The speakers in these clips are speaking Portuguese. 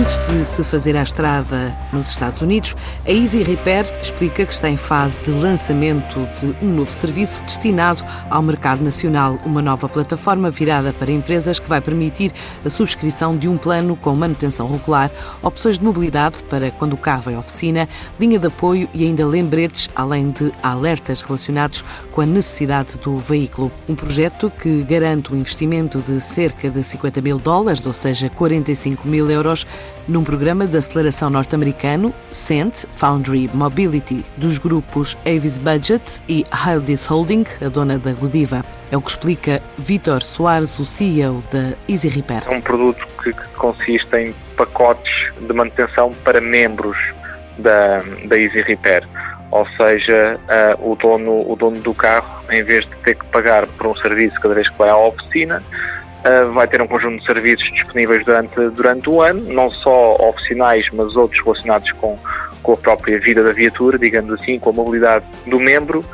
Antes de se fazer à estrada nos Estados Unidos, a Easy Repair explica que está em fase de lançamento de um novo serviço destinado ao mercado nacional, uma nova plataforma virada para empresas que vai permitir a subscrição de um plano com manutenção regular, opções de mobilidade para quando o carro é oficina, linha de apoio e ainda lembretes, além de alertas relacionados com a necessidade do veículo. Um projeto que garante um investimento de cerca de 50 mil dólares, ou seja, 45 mil euros, num programa de aceleração norte-americano, CENT, Foundry Mobility, dos grupos Avis Budget e Hildis Holding, a dona da Godiva. É o que explica Vitor Soares, o CEO da Easy Repair. É um produto que, consiste em pacotes de manutenção para membros da, da Easy Repair. Ou seja, uh, o, dono, o dono do carro, em vez de ter que pagar por um serviço cada vez que vai à oficina, vai ter um conjunto de serviços disponíveis durante, durante o ano, não só oficinais, mas outros relacionados com, com a própria vida da viatura, digamos assim, com a mobilidade do membro,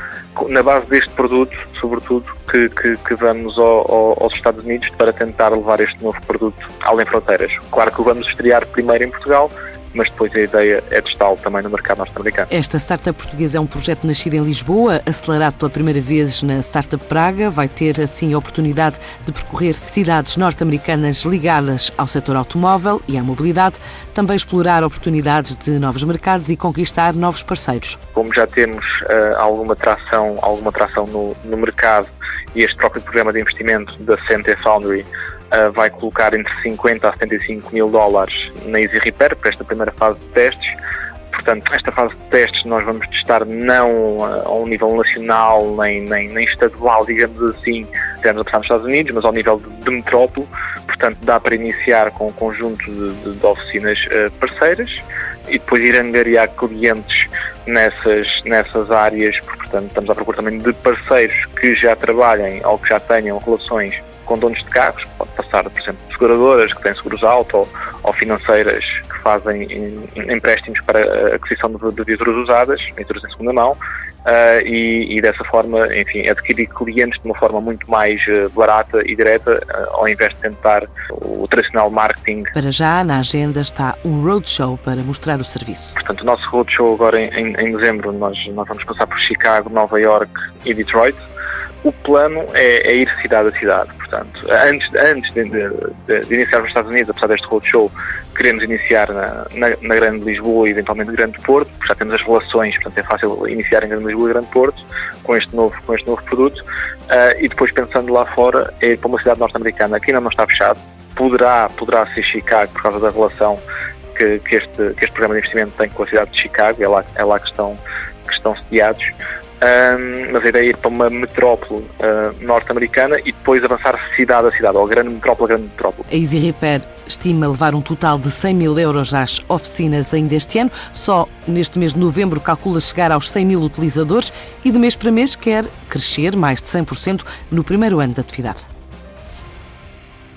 na base deste produto, sobretudo, que, que, que vamos ao, ao, aos Estados Unidos para tentar levar este novo produto além fronteiras. Claro que o vamos estrear primeiro em Portugal, mas depois a ideia é testá-lo também no mercado norte-americano. Esta startup portuguesa é um projeto nascido em Lisboa, acelerado pela primeira vez na Startup Praga. Vai ter, assim, a oportunidade de percorrer cidades norte-americanas ligadas ao setor automóvel e à mobilidade, também explorar oportunidades de novos mercados e conquistar novos parceiros. Como já temos uh, alguma tração, alguma tração no, no mercado e este próprio programa de investimento da Center Foundry uh, vai colocar entre 50 a 75 mil dólares na Easy Repair para esta primeira fase de testes. Portanto, esta fase de testes nós vamos testar não uh, ao nível nacional nem, nem, nem estadual, digamos assim, temos a nos Estados Unidos, mas ao nível de, de metrópole. Portanto, dá para iniciar com um conjunto de, de, de oficinas uh, parceiras e depois ir angariar clientes nessas, nessas áreas, portanto, estamos à procura também de parceiros que já trabalhem ou que já tenham relações com donos de carros, passar, por exemplo, seguradoras que têm seguros alto ou, ou financeiras que fazem empréstimos para a aquisição de, de viaturas usadas, viaturas em segunda mão, Uh, e, e, dessa forma, enfim, adquirir clientes de uma forma muito mais uh, barata e direta, uh, ao invés de tentar o tradicional marketing. Para já, na agenda está um roadshow para mostrar o serviço. Portanto, o nosso roadshow agora em, em dezembro, nós, nós vamos passar por Chicago, Nova York e Detroit. O plano é, é ir cidade a cidade. Portanto, antes, antes de, de, de, iniciar nos Estados Unidos, apesar deste roadshow, queremos iniciar na, na, na, Grande Lisboa e eventualmente Grande Porto, porque já temos as relações, portanto é fácil iniciar em Grande Lisboa e Grande Porto com este novo, com este novo produto. Uh, e depois pensando lá fora, é ir para uma cidade norte-americana que ainda não está fechado. Poderá, poderá ser Chicago por causa da relação que, que, este, que este programa de investimento tem com a cidade de Chicago, é lá, é lá que, estão, que estão sediados. Um, mas a ideia é ir para uma metrópole uh, norte-americana e depois avançar cidade a cidade, ou grande metrópole a grande metrópole. A Easy Repair estima levar um total de 100 mil euros às oficinas ainda este ano. Só neste mês de novembro calcula chegar aos 100 mil utilizadores e de mês para mês quer crescer mais de 100% no primeiro ano de atividade.